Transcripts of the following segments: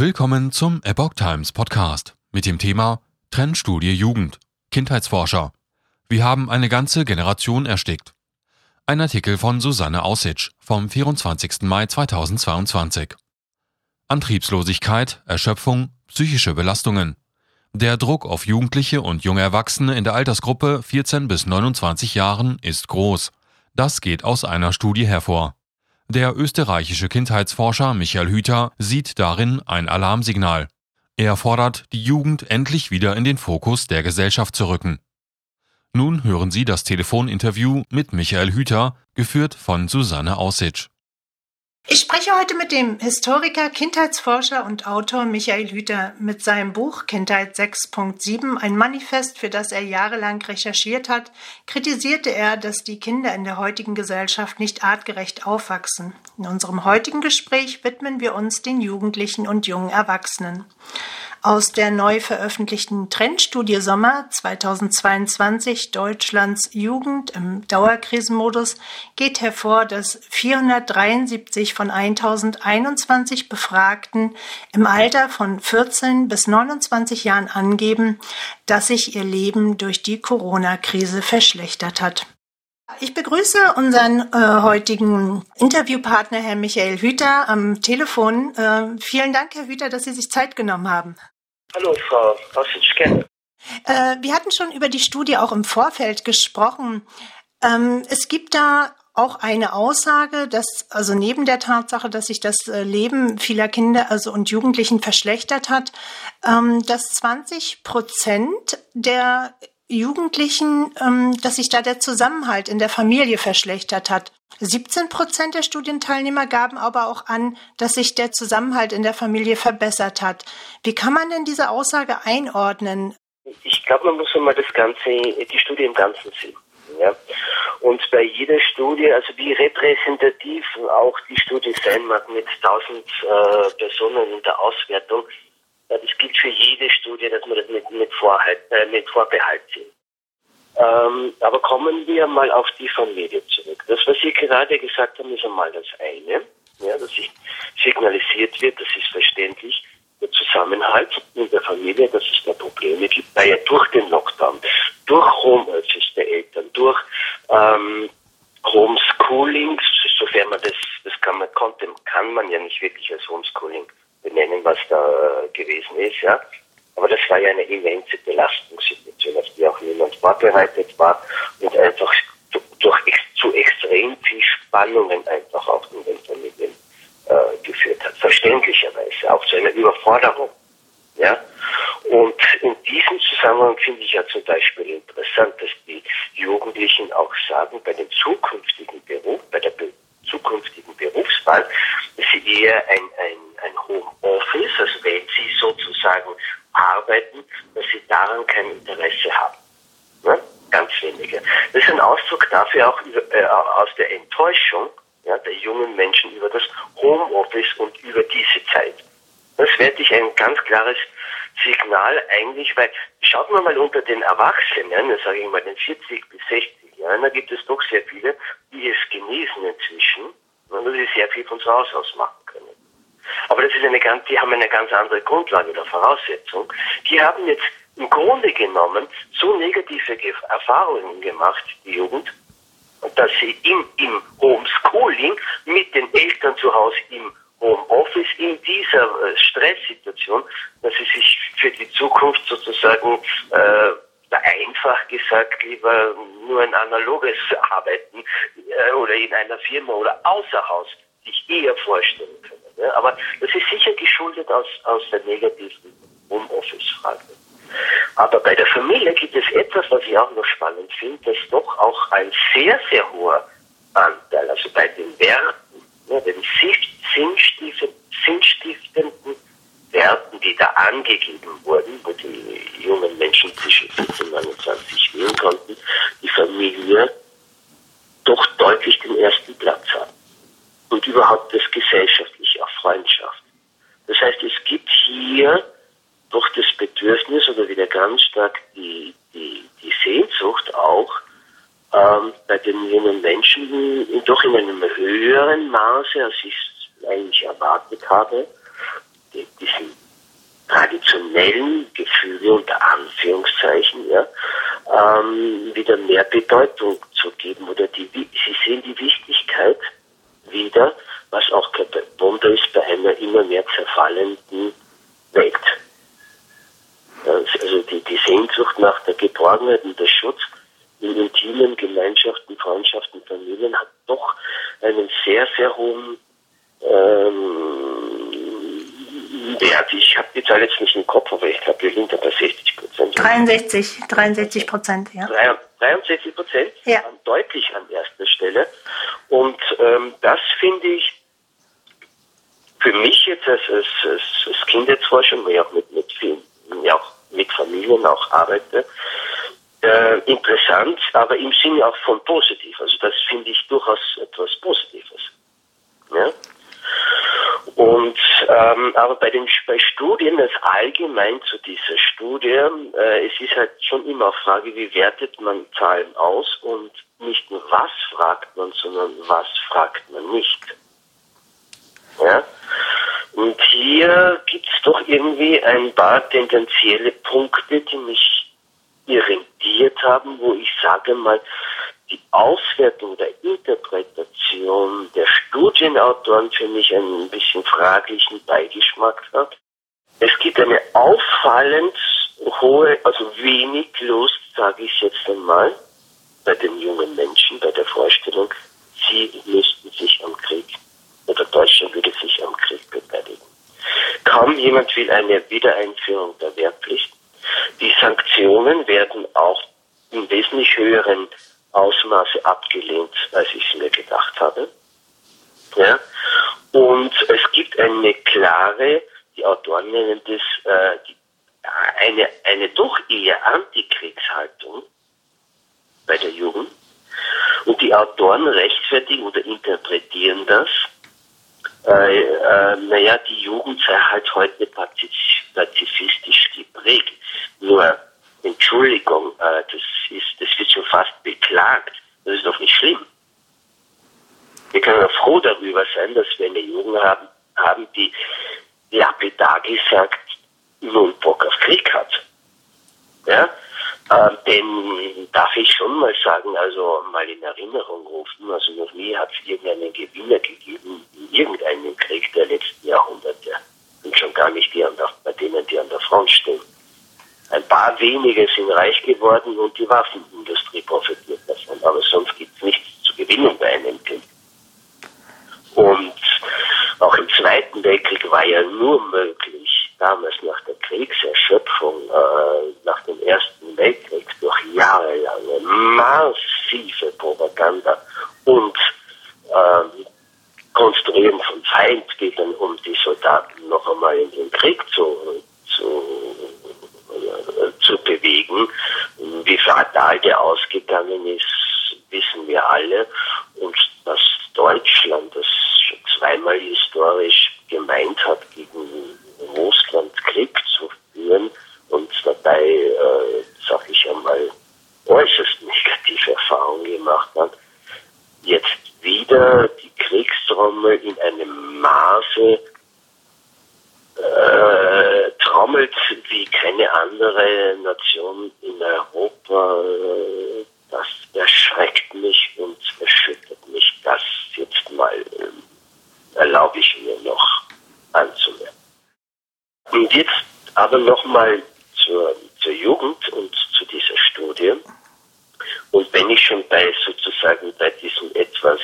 Willkommen zum Epoch Times Podcast mit dem Thema Trendstudie Jugend. Kindheitsforscher. Wir haben eine ganze Generation erstickt. Ein Artikel von Susanne Aussitsch vom 24. Mai 2022. Antriebslosigkeit, Erschöpfung, psychische Belastungen. Der Druck auf Jugendliche und junge Erwachsene in der Altersgruppe 14 bis 29 Jahren ist groß. Das geht aus einer Studie hervor. Der österreichische Kindheitsforscher Michael Hüter sieht darin ein Alarmsignal. Er fordert, die Jugend endlich wieder in den Fokus der Gesellschaft zu rücken. Nun hören Sie das Telefoninterview mit Michael Hüter, geführt von Susanne Aussitsch. Ich spreche heute mit dem Historiker, Kindheitsforscher und Autor Michael Hüter mit seinem Buch Kindheit 6.7, ein Manifest, für das er jahrelang recherchiert hat, kritisierte er, dass die Kinder in der heutigen Gesellschaft nicht artgerecht aufwachsen. In unserem heutigen Gespräch widmen wir uns den Jugendlichen und jungen Erwachsenen. Aus der neu veröffentlichten Trendstudie Sommer 2022 Deutschlands Jugend im Dauerkrisenmodus geht hervor, dass 473 von 1021 Befragten im Alter von 14 bis 29 Jahren angeben, dass sich ihr Leben durch die Corona-Krise verschlechtert hat. Ich begrüße unseren äh, heutigen Interviewpartner, Herrn Michael Hüter, am Telefon. Äh, vielen Dank, Herr Hüter, dass Sie sich Zeit genommen haben. Hallo, Frau gerne. Äh, wir hatten schon über die Studie auch im Vorfeld gesprochen. Ähm, es gibt da auch eine Aussage, dass also neben der Tatsache, dass sich das äh, Leben vieler Kinder also und Jugendlichen verschlechtert hat, ähm, dass 20 Prozent der Jugendlichen, ähm, dass sich da der Zusammenhalt in der Familie verschlechtert hat. 17 Prozent der Studienteilnehmer gaben aber auch an, dass sich der Zusammenhalt in der Familie verbessert hat. Wie kann man denn diese Aussage einordnen? Ich glaube, man muss einmal das Ganze, die Studie im Ganzen sehen. Ja. Und bei jeder Studie, also wie repräsentativ auch die Studie sein mag mit 1000 äh, Personen in der Auswertung, das gilt für jede Studie, dass man das mit, mit, Vorhalt, äh, mit Vorbehalt sieht. Ähm, aber kommen wir mal auf die Familie zurück. Das, was Sie gerade gesagt haben, ist einmal das eine, ja, dass signalisiert wird, das ist verständlich, der Zusammenhalt in der Familie, dass es da Probleme gibt, weil ja durch den Lockdown, durch Homeoffice der Eltern, durch ähm, Homeschooling, sofern man das, das kann man, konnte, kann man ja nicht wirklich als Homeschooling benennen, was da äh, gewesen ist, ja. Aber das war ja eine immense Belastungssituation, auf die auch niemand vorbereitet war und einfach durch zu extrem viel Spannungen einfach auch in den Familien äh, geführt hat. Verständlicherweise auch zu einer Überforderung. Ja? Und in diesem Zusammenhang finde ich ja zum Beispiel interessant, dass die Jugendlichen auch sagen, bei dem zukünftigen Beruf, bei der be zukünftigen Berufswahl, dass sie eher ein, ein, ein Homeoffice, also wenn sie sozusagen arbeiten, dass sie daran kein Interesse haben. Ne? Ganz wenige. Das ist ein Ausdruck dafür auch über, äh, aus der Enttäuschung ja, der jungen Menschen über das Homeoffice und über diese Zeit. Das wäre ich ein ganz klares Signal eigentlich, weil schaut man mal unter den Erwachsenen, sage ich mal den 40 bis 60 Jahren, da gibt es doch sehr viele, die es genießen inzwischen und die sehr viel von zu Hause aus machen können. Aber das ist eine ganz, die haben eine ganz andere Grundlage oder Voraussetzung. Die haben jetzt im Grunde genommen so negative Erfahrungen gemacht, die Jugend, dass sie im, im Homeschooling mit den Eltern zu Hause im Homeoffice in dieser äh, Stresssituation, dass sie sich für die Zukunft sozusagen äh, einfach gesagt lieber nur ein analoges Arbeiten äh, oder in einer Firma oder außer Haus sich eher vorstellen können. Ja, aber das ist sicher geschuldet aus, aus der negativen Homeoffice-Frage. Aber bei der Familie gibt es etwas, was ich auch noch spannend finde, dass doch auch ein sehr, sehr hoher Anteil, also bei den Werten, ja, den sinnstiftenden Werten, die da angegeben wurden, wo die jungen Menschen zwischen 15 und 29 wählen konnten, die Familie doch deutlich den ersten Platz hat. Und überhaupt das Gesellschaft Freundschaft. Das heißt, es gibt hier doch das Bedürfnis oder wieder ganz stark die, die, die Sehnsucht auch ähm, bei den jungen Menschen, doch in einem höheren Maße, als ich es eigentlich erwartet habe, diesen traditionellen Gefühle unter Anführungszeichen ja, ähm, wieder mehr Bedeutung zu geben oder die, sie sehen die Wichtigkeit wieder, was auch kein Wunder ist bei einer immer mehr zerfallenden Welt. Also die, die Sehnsucht nach der Geborgenheit und der Schutz in intimen Gemeinschaften, Freundschaften, Familien hat doch einen sehr, sehr hohen ähm, Wert. Ich habe die Zahl jetzt nicht im Kopf, aber ich glaube, wir sind da bei 60 Prozent. 63, 63 Prozent, ja. 63 Prozent, ja. deutlich an erster Stelle. Und ähm, das finde ich für mich jetzt als, als, als, Kindheitsforscher, wo ich auch mit, mit vielen, ja auch mit Familien auch arbeite, äh, interessant, aber im Sinne auch von positiv. Also das finde ich durchaus etwas Positives. Ja? Und ähm, aber bei den bei Studien, das allgemein zu dieser Studie, äh, es ist halt schon immer eine Frage, wie wertet man Zahlen aus und nicht nur was fragt man, sondern was fragt man nicht. Ja? Und hier gibt es doch irgendwie ein paar tendenzielle Punkte, die mich irritiert haben, wo ich sage mal, die Auswertung der Interpretation der Studienautoren für mich einen bisschen fraglichen Beigeschmack hat. Es gibt eine auffallend hohe, also wenig Lust, sage ich jetzt einmal, bei den jungen Menschen, bei der Vorstellung, sie müssten sich am Krieg oder Deutschland würde sich am Krieg beteiligen. Kaum jemand will eine Wiedereinführung der Wehrpflicht. Die Sanktionen werden auch in wesentlich höheren Ausmaße abgelehnt, als ich es mir gedacht habe. Ja? Und es gibt eine klare, die Autoren nennen das, äh, die, eine, eine doch eher Antikriegshaltung bei der Jugend. Und die Autoren rechtfertigen oder interpretieren das äh, äh, naja, die Jugend sei halt heute pazifistisch geprägt. Nur, Entschuldigung, äh, das, ist, das wird schon fast beklagt. Das ist doch nicht schlimm. Wir können ja froh darüber sein, dass wir eine Jugend haben, haben die lapidar gesagt null Bock auf Krieg hat. Ja? Ähm, denn darf ich schon mal sagen, also mal in Erinnerung rufen, also noch nie hat es irgendeinen Gewinner gegeben in irgendeinem Krieg der letzten Jahrhunderte. Und schon gar nicht die an der, bei denen, die an der Front stehen. Ein paar wenige sind reich geworden und die Waffenindustrie profitiert davon. Aber sonst gibt es nichts zu gewinnen bei einem Krieg. Und auch im Zweiten Weltkrieg war ja nur möglich, damals nach der Kriegserschöpfung, äh, nach dem Ersten Weltkrieg, durch jahrelange massive Propaganda und äh, Konstruieren von Feindbildern, um die Soldaten noch einmal in den Krieg zu, zu, äh, zu bewegen. Wie fatal der ausgegangen ist, wissen wir alle. Und dass Deutschland das schon zweimal historisch gemeint hat, gegen Russland Krieg zu führen und dabei, äh, sag ich einmal, äußerst negative Erfahrungen gemacht hat, jetzt wieder die Kriegstrommel in einem Maße äh, trommelt wie keine andere Nation in Europa. Das erschreckt mich und erschüttert mich. Das jetzt mal äh, erlaube ich mir noch anzumerken. Und jetzt nochmal zur, zur Jugend und zu dieser Studie. Und wenn ich schon bei sozusagen bei diesem etwas,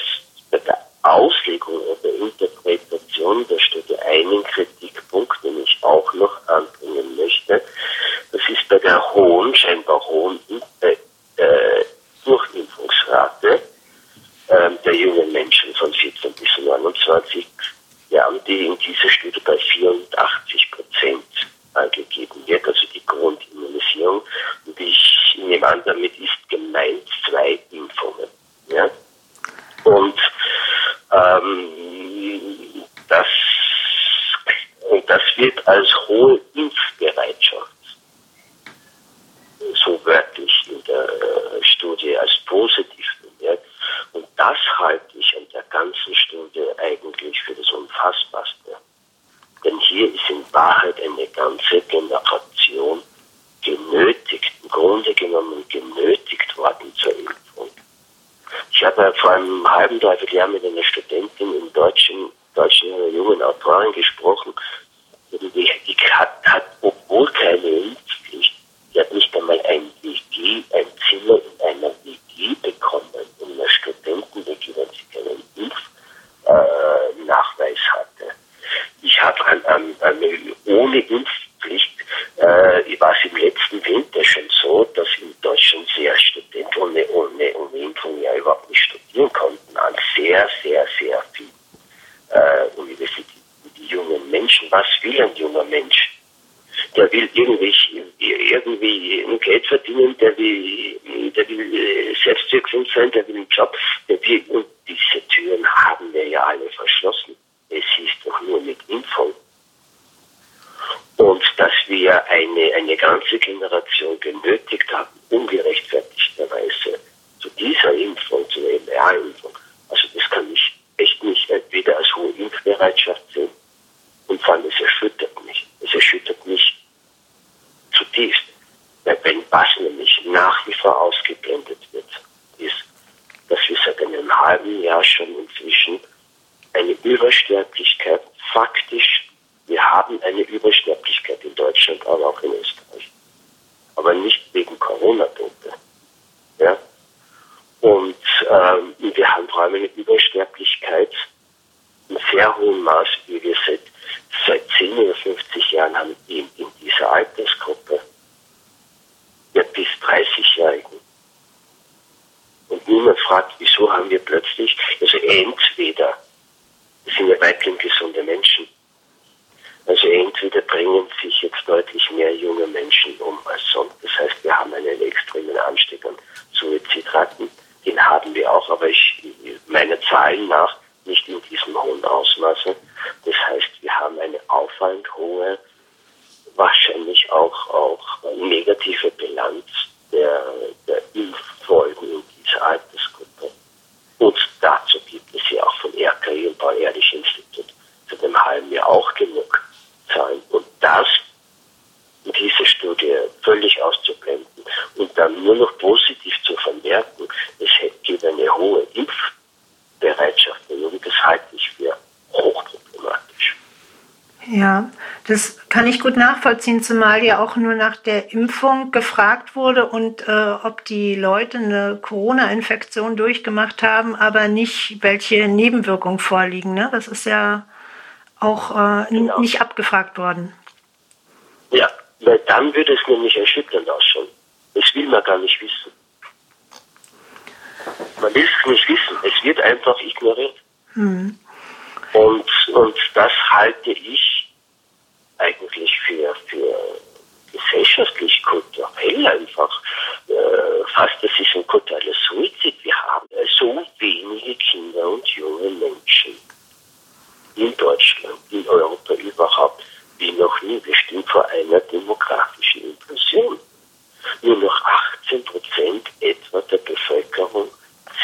bei der Auslegung oder Interpretation der Studie einen Kritikpunkt, den ich auch noch anbringen möchte, das ist bei der hohen, scheinbar hohen äh, äh, Durchimpfungsrate äh, der jungen Menschen von 14 bis 29 Jahren, die in dieser Studie bei 84 Prozent angegeben wird, also die Grundimmunisierung. Und ich nehme an, damit ist gemeint zwei Impfungen. Ja? Und ähm, das und das wird als hohe Impfbereitschaft so wörtlich in der Studie als positiv bemerkt. Und das halte ich an der ganzen Studie eigentlich für das Unfassbarste. Denn hier ist in Wahrheit Wahrheit eine ganze Generation genötigt, im Grunde genommen genötigt worden zur Impfung. Ich habe vor einem dreiviertel Jahr mit einer Studentin im deutschen, deutschen jungen Autorin gesprochen, die, hat, hat, obwohl keine Impfpflicht, die hat nicht einmal ein WG, ein Zimmer in einer WG bekommen, in einer Studentenweg, wenn sie keinen Impfnachweis äh, hatte. Ich habe an, an, an, ohne Impfpflicht, äh, war es im letzten Winter schon so, dass in Deutschland sehr Studenten ohne, ohne, ohne Impfung ja überhaupt nicht studieren konnten, an sehr, sehr, sehr vielen äh, Universitäten. Die jungen Ein junger Mensch? Der will irgendwie, irgendwie Geld verdienen, der will, der will äh, selbstwirksam sein, der will einen Job, der will, und diese Türen haben wir ja alle verschlossen. Es ist doch nur mit Impfung. Und dass wir eine, eine ganze Generation genötigt haben, ungerechtfertigterweise zu dieser Impfung, zu der mRNA-Impfung. Also das kann ich echt nicht entweder als hohe Impfbereitschaft sehen und vor allem es erschüttert mich. Es erschüttert mich zutiefst. Weil wenn was nämlich nach wie vor ausgeblendet wird, ist, dass wir seit einem halben Jahr schon inzwischen eine Übersterblichkeit faktisch, wir haben eine Übersterblichkeit in Deutschland, aber auch in Österreich. Aber nicht wegen Corona-Tote. Ja? Und ähm, wir haben vor allem eine Übersterblichkeit in sehr hohem Maß, wie wir seit, seit 10 oder 50 Jahren haben in, in dieser Altersgruppe der bis 30-Jährigen. Und niemand fragt, wieso haben wir plötzlich, also entweder weitgehend gesunde Menschen. Also entweder bringen sich jetzt deutlich mehr junge Menschen um als sonst. Das heißt, wir haben einen extremen Anstieg an Suizidraten. Den haben wir auch, aber ich, meine Zahlen nach nicht in diesem hohen Ausmaße. Das heißt, wir haben eine auffallend hohe, wahrscheinlich auch, auch negative Bilanz der, der Impffolgen in dieser Altersgruppe. Und dazu gibt es ja auch vom RKI und Paul-Ehrlich-Institut seit einem halben Jahr auch genug Zahlen. Und das in dieser Studie völlig auszublenden und dann nur noch positiv zu vermerken, es gibt eine hohe Impfbereitschaft. Und das halte ich für hochproblematisch. Ja, das kann ich gut nachvollziehen, zumal ja auch nur nach der Impfung gefragt wurde und äh, ob die Leute eine Corona-Infektion durchgemacht haben, aber nicht, welche Nebenwirkungen vorliegen. Ne? Das ist ja auch äh, genau. nicht abgefragt worden. Ja, weil dann würde es nämlich erschütternd ausschauen. Das will man gar nicht wissen. Man will es nicht wissen. Es wird einfach ignoriert. Hm. Und, und das halte ich eigentlich für, für gesellschaftlich, kulturell einfach äh, fast, das ist ein kultureller Suizid. Wir haben so wenige Kinder und junge Menschen in Deutschland, in Europa überhaupt, wie noch nie. Wir stehen vor einer demografischen Implosion. Nur noch 18 Prozent etwa der Bevölkerung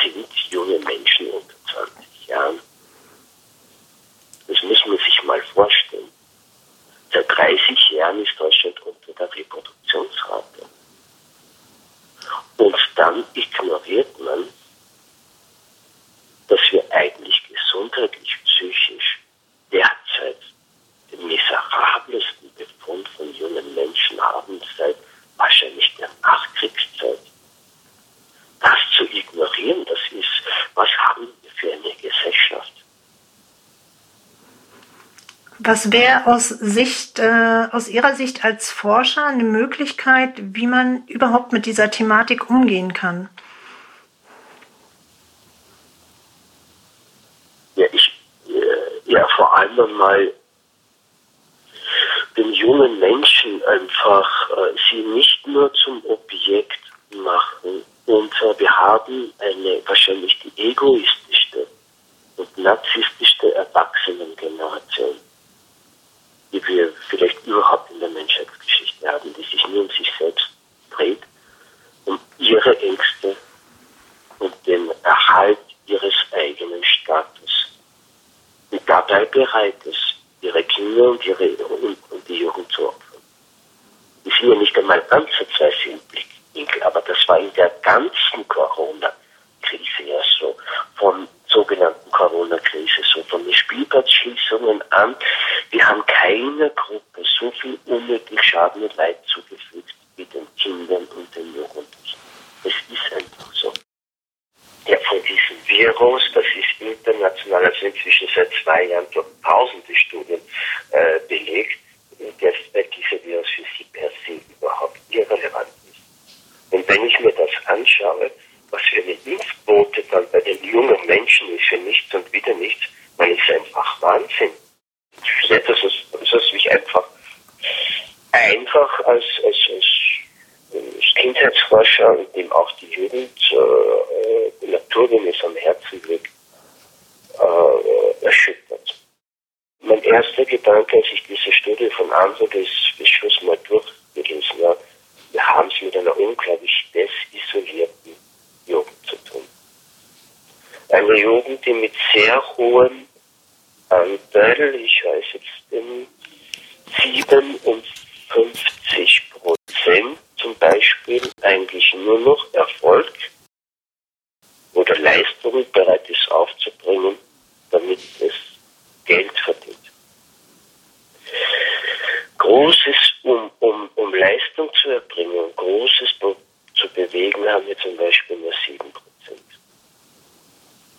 sind junge Menschen unter 20 Jahren. Das muss man sich mal vorstellen. Seit 30 Jahren ist Deutschland unter der Reproduktionsrate. Und dann ignoriert man, dass wir eigentlich gesundheitlich, psychisch derzeit den miserabelsten Befund von jungen Menschen haben seit wahrscheinlich der Nachkriegszeit. Das zu ignorieren, das ist, was haben wir für eine Gesellschaft? Was wäre aus Sicht, äh, aus Ihrer Sicht als Forscher eine Möglichkeit, wie man überhaupt mit dieser Thematik umgehen kann? Ja, ich, äh, ja, vor allem einmal den jungen Menschen einfach äh, sie nicht nur zum Objekt machen. Und äh, wir haben eine wahrscheinlich die egoistischste und narzisstischste Erwachsenengeneration die wir vielleicht überhaupt in der Menschheitsgeschichte haben, die sich nur um sich selbst dreht, um ihre Ängste und den Erhalt ihres eigenen Status. Und dabei bereit ist, ihre Kinder und, ihre, und, und die einmal ansatzweise im Blickwinkel, aber das war in der ganzen Corona-Krise ja so, von sogenannten Corona-Krise, so von den Spielplatzschließungen an. Wir haben keiner Gruppe so viel unnötig Schaden und Leid zugefügt wie den Kindern und den Jugendlichen. Es ist einfach so. Der von diesem Virus, das ist international, also inzwischen seit zwei Jahren durch tausende Studien äh, belegt, dass dieser Virus für sie per se überhaupt irrelevant ist. Und wenn ich mir das anschaue, was für eine Impfquote dann bei den jungen Menschen ist, für nichts und wieder nichts, dann ist einfach Wahnsinn. Das ist, das ist mich einfach, einfach als, als, als, Kindheitsforscher und dem auch die Jugend, äh, die Natur, die mir am Herzen liegt, äh, erschüttert. Mein erster Gedanke, als ich diese Studie von Anfang bis, bis Schluss mal durchgelesen habe, wir haben es mit einer unglaublich desisolierten Jugend zu tun. Eine Jugend, die mit sehr hohem Anteil, ich weiß jetzt den 57 Prozent zum Beispiel, eigentlich nur noch Erfolg oder Leistung bereit ist aufzubringen, damit es Geld verdient. Großes, um, um, um Leistung zu erbringen, Großes zu bewegen, haben wir zum Beispiel nur 7%.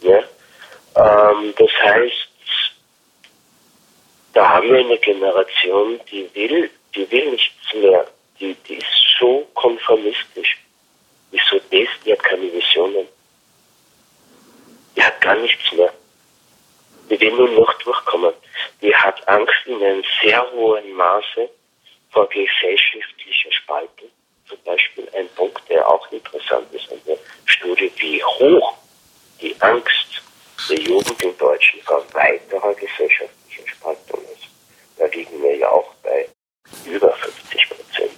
Ja? Ähm, das heißt, da haben wir eine Generation, die will, die will nichts mehr. Die, die ist so konformistisch. Die, ist so des, die hat keine Visionen. Die hat gar nichts mehr. Die will nur noch durchkommen. Die hat Angst in einem sehr hohen Maße vor gesellschaftlicher Spaltung. Zum Beispiel ein Punkt, der auch interessant ist an der Studie, wie hoch die Angst der Jugend in Deutschland vor weiterer gesellschaftlicher Spaltung ist. Da liegen wir ja auch bei über 50 Prozent.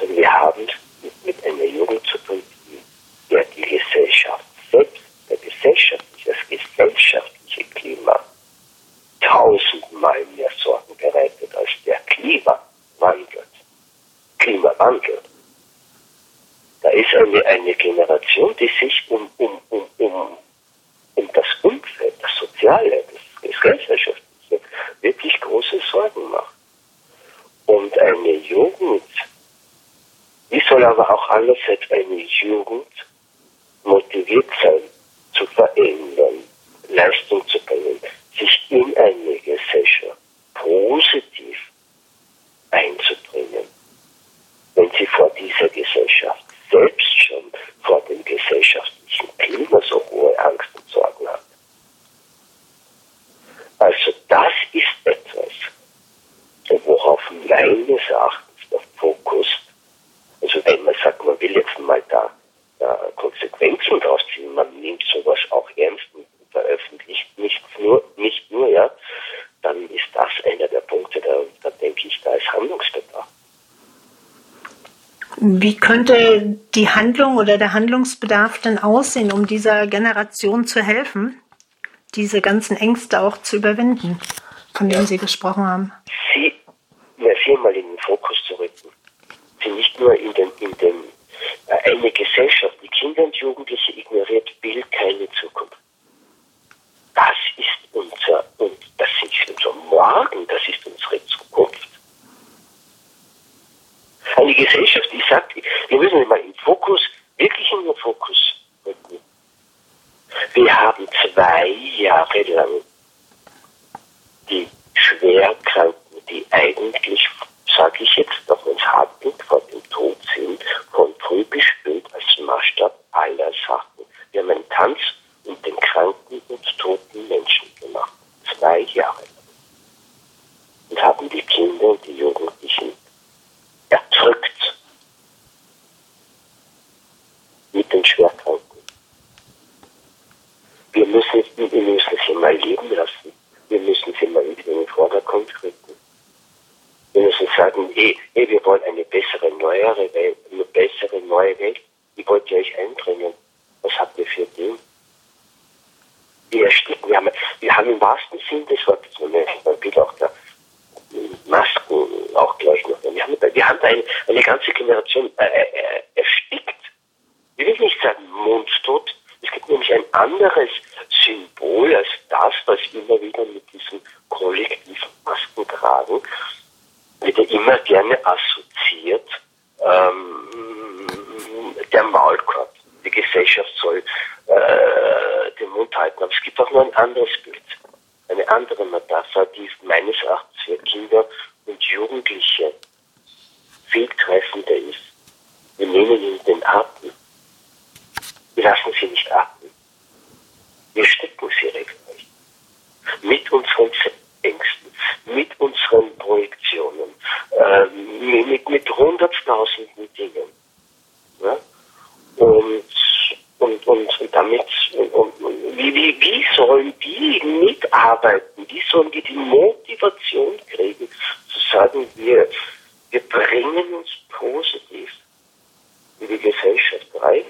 Also wir haben mit, mit einer Jugend zu tun, die ja die Gesellschaft selbst, der gesellschaftliche, das gesellschaftliche Klima tausendmal mehr Sorgen bereitet als der Klimawandel. Klimawandel. Da ist eine, eine Generation, die sich um, um, um, um, um das Umfeld, das Soziale, das, Gesellschaftliche wirklich große Sorgen macht. Und eine Jugend, wie soll aber auch andererseits eine Jugend motiviert sein, zu verändern, Leistung zu bringen, sich in eine Gesellschaft positiv einzubringen, wenn sie vor dieser Gesellschaft selbst schon vor dem gesellschaftlichen Klima so hohe Angst und Sorgen hat. Also das ist etwas, worauf meines Erachtens der Fokus, also wenn man sagt, man will jetzt mal da, da Konsequenzen draus ziehen, man nimmt sowas auch ernst und veröffentlicht nicht nur, nicht nur, ja, dann ist das einer der Punkte, da, da denke ich, da ist Handlungsbedarf. Wie könnte die Handlung oder der Handlungsbedarf denn aussehen, um dieser Generation zu helfen, diese ganzen Ängste auch zu überwinden, von denen ja. Sie gesprochen haben? Sie, ja, sie mal in den Fokus zu rücken. Sie nicht nur in den, in den, äh, eine Gesellschaft, die Kinder und Jugendliche ignoriert, will keine Zukunft. Das ist unser, und das ist unser Morgen, das ist unsere Zukunft. Eine Gesellschaft, die sagt, wir müssen immer im Fokus, wirklich in den Fokus rücken. Wir haben zwei Jahre lang die Schwerkranken, die eigentlich, sage ich jetzt, auch wenn es hart klingt, vor dem Tod sind, von früh bis spät als Maßstab aller Sachen. Wir haben einen Tanz und den kranken und toten Menschen gemacht. Zwei Jahre lang. Und haben die Kinder und die Jugendlichen erdrückt mit den Schwerkranken. Wir wir müssen sie mal leben lassen. Wir müssen sie mal in den Vordergrund rücken. Wir müssen sagen, hey, hey, wir wollen eine bessere, neuere Welt, eine bessere, neue Welt. Wie wollt ihr euch einbringen? Was habt ihr für den? Wir ersticken. Wir haben, wir haben im wahrsten Sinn des Wortes, man bitte auch da, Masken auch gleich noch. Wir haben, wir haben ein, eine ganze Generation äh, äh, erstickt. Ich will nicht sagen mundtot. Es gibt nämlich ein anderes Symbol als das, was immer wieder mit diesem kollektiven Maskentragen wieder immer gerne assoziiert. Ähm, der Maulkorb. Die Gesellschaft soll äh, den Mund halten. Aber es gibt auch noch ein anderes Bild, eine andere Metapher, die meines Erachtens für Kinder und Jugendliche viel treffender ist. Wir nehmen ihnen den Atem. Wir lassen sie nicht atmen. Wir stecken sie regelrecht. Mit unseren Ängsten, mit unseren Projektionen, äh, mit, mit hunderttausenden Dingen. Ja? Und, und, und, und damit, und, und, wie, wie, wie sollen die mitarbeiten? Wie sollen die die Motivation kriegen, zu sagen, wir, wir bringen uns positiv in die Gesellschaft rein?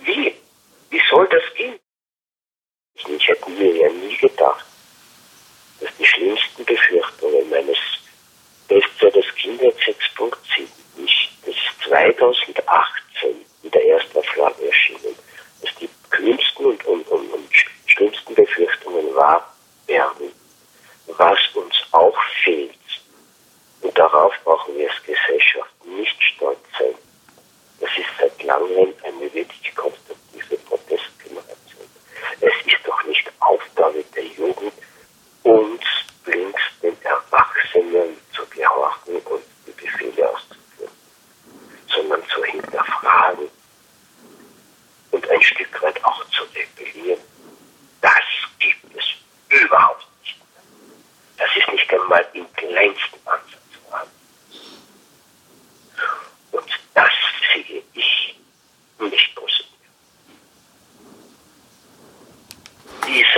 Wie? Wie soll das gehen? Ich hätte mir ja nie gedacht, dass die schlimmsten Befürchtungen meines Bestsellers Kinder 6.7 nicht das 2018 in der Erstauflage erschienen, dass die kühnsten und, und, und, und schlimmsten Befürchtungen wahr werden. Was uns auch fehlt, und darauf brauchen wir als Gesellschaft nicht stolz sein, das ist seit langem eine wirklich konstruktive Protestgeneration. Es ist doch nicht Aufgabe der Jugend, uns blind den Erwachsenen zu gehorchen und die Befehle auszuführen, sondern zu hinterfragen und ein Stück weit auch zu rebellieren. Das gibt es überhaupt nicht. Das ist nicht einmal im kleinsten Ansatz vorhanden. Und das sehe ich nicht positiv.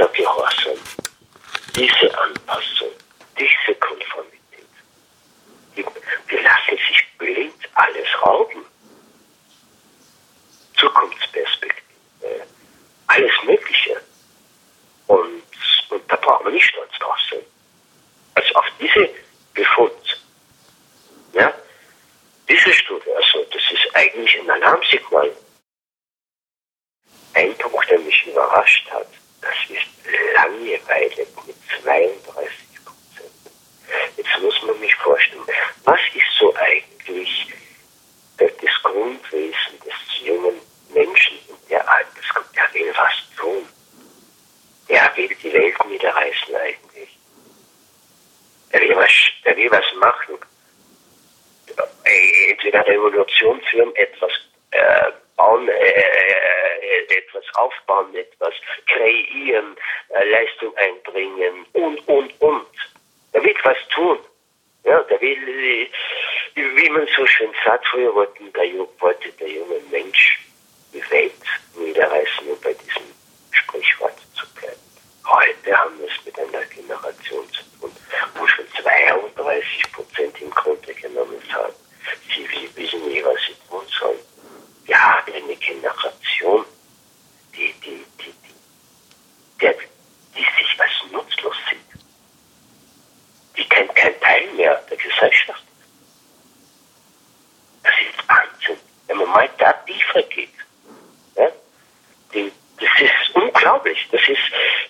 Dieser Gehorsam, diese Anpassung, diese Konformität, die lassen sich blind alles rauben. Zukunftsperspektive, alles Mögliche. Und, und da braucht man nicht stolz drauf sein. Also auf diese Befund, ja, diese Studie, also das ist eigentlich ein Alarmsignal. Ein Punkt, der mich überrascht hat, das ist Langeweile mit 32 Prozent. Jetzt muss man mich vorstellen, was ist so eigentlich das Grundwesen des jungen Menschen in der Altersgruppe? Der will was tun. Er will die Welt niederreißen eigentlich. Er will was, er will was machen. Entweder Revolution führen, etwas äh, bauen, äh, äh, etwas aufbauen, etwas kreieren, äh, Leistung einbringen und, und, und. Er will was tun. Ja, der will, äh, wie man so schön sagt, früher wollte der, wollte der junge Mensch die Welt niederreißen, um bei diesem Sprichwort zu bleiben. Heute haben wir es mit einer Generation zu tun, wo schon 32 Prozent im Grunde genommen sagen, sie wissen nie, was sie tun sollen. Haben eine Generation, die, die, die, die, der, die sich als nutzlos sieht. Die kein, kein Teil mehr der Gesellschaft ist. Das ist Wahnsinn, wenn man mal da tiefer geht. Ja? Die, das ist unglaublich. Das ist,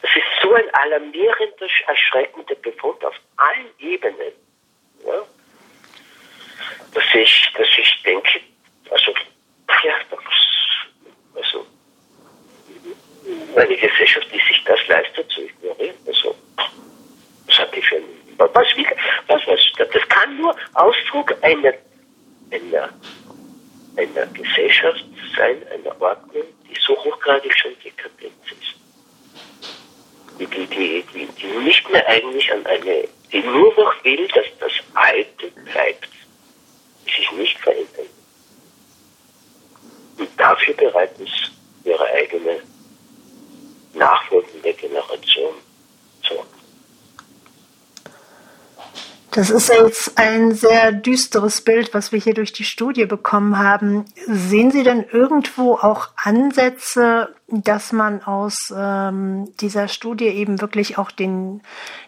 das ist so ein alarmierender, erschreckender Befund auf allen Ebenen. Ja? Dass ich, dass ich denke, also, ja, also, eine Gesellschaft, die sich das leistet, zu ignorieren, also, das hat die für was, was, was, das kann nur Ausdruck einer, einer, einer Gesellschaft sein, einer Ordnung, die so hochgradig schon dekadent ist. Die, die, die, die, die nicht mehr eigentlich an eine, die nur noch will, dass das Alte bleibt, sich nicht verändern. Und dafür bereit ist, ihre eigene nachfolgende Generation zu opfern. Das ist jetzt ein sehr düsteres Bild, was wir hier durch die Studie bekommen haben. Sehen Sie denn irgendwo auch Ansätze, dass man aus ähm, dieser Studie eben wirklich auch den,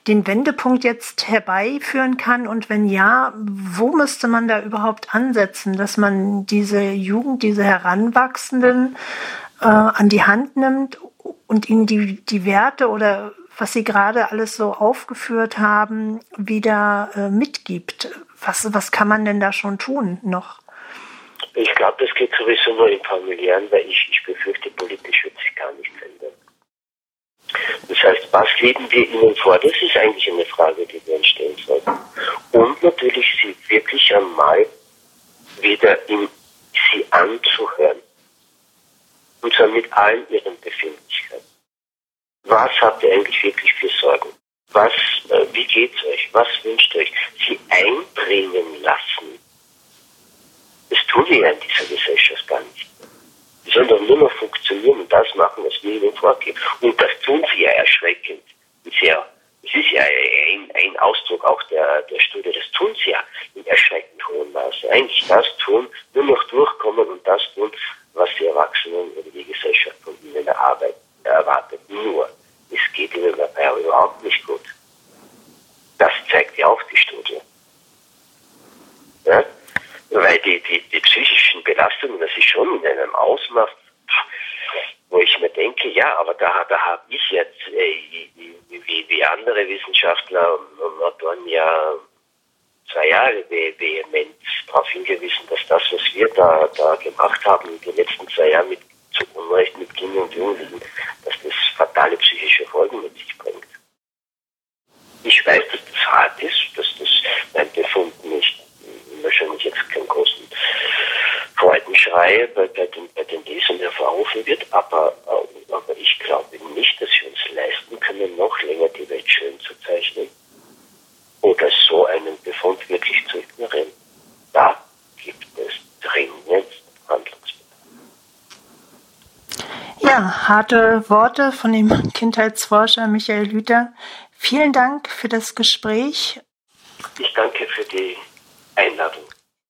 den Wendepunkt jetzt herbeiführen kann? Und wenn ja, wo müsste man da überhaupt ansetzen, dass man diese Jugend, diese Heranwachsenden äh, an die Hand nimmt und ihnen die, die Werte oder was Sie gerade alles so aufgeführt haben, wieder äh, mitgibt. Was, was kann man denn da schon tun noch? Ich glaube, das geht sowieso nur im familiären, weil ich, ich befürchte, politisch wird sich gar nichts ändern. Das heißt, was leben wir ihnen vor? Das ist eigentlich eine Frage, die wir uns stellen sollten. Und natürlich sie wirklich einmal wieder in sie anzuhören. Und zwar mit allen ihren Befindlichkeiten was habt ihr eigentlich wirklich für Sorgen? Was, äh, wie geht's euch? Was wünscht euch? Sie einbringen lassen. Das tun wir ja in dieser Gesellschaft gar nicht. Sie sollen doch nur noch funktionieren und das machen, was wir ihnen vorgeben. Und das tun sie ja erschreckend. Sehr, es ist ja ein, ein Ausdruck auch der, der Studie, das tun sie ja in erschreckend hohem Maße. Eigentlich das tun, nur noch durchkommen und das tun, was die Erwachsenen oder die Gesellschaft von ihnen erarbeiten erwartet. Nur, es geht ihnen dabei überhaupt nicht gut. Das zeigt ja auch die Studie. Ja? Weil die, die, die psychischen Belastungen, das ist schon in einem Ausmaß, wo ich mir denke, ja, aber da, da habe ich jetzt, äh, wie, wie andere Wissenschaftler und Autoren ja zwei Jahre vehement darauf hingewiesen, dass das, was wir da, da gemacht haben, in den letzten zwei Jahren mit zu Unrecht mit Kindern und Jugendlichen, fatale psychische Folgen mit sich bringt. Ich weiß, dass das hart ist, dass das mein Befund nicht wahrscheinlich jetzt keinen großen Freudenschrei bei, bei, den, bei den Lesern hervorrufen wird, aber, äh, aber ich glaube nicht, dass wir uns leisten können, noch länger die Welt schön zu zeichnen oder so einen Befund wirklich zu ignorieren. Da gibt es dringend Ja, harte Worte von dem Kindheitsforscher Michael Hüter. Vielen Dank für das Gespräch. Ich danke für die Einladung.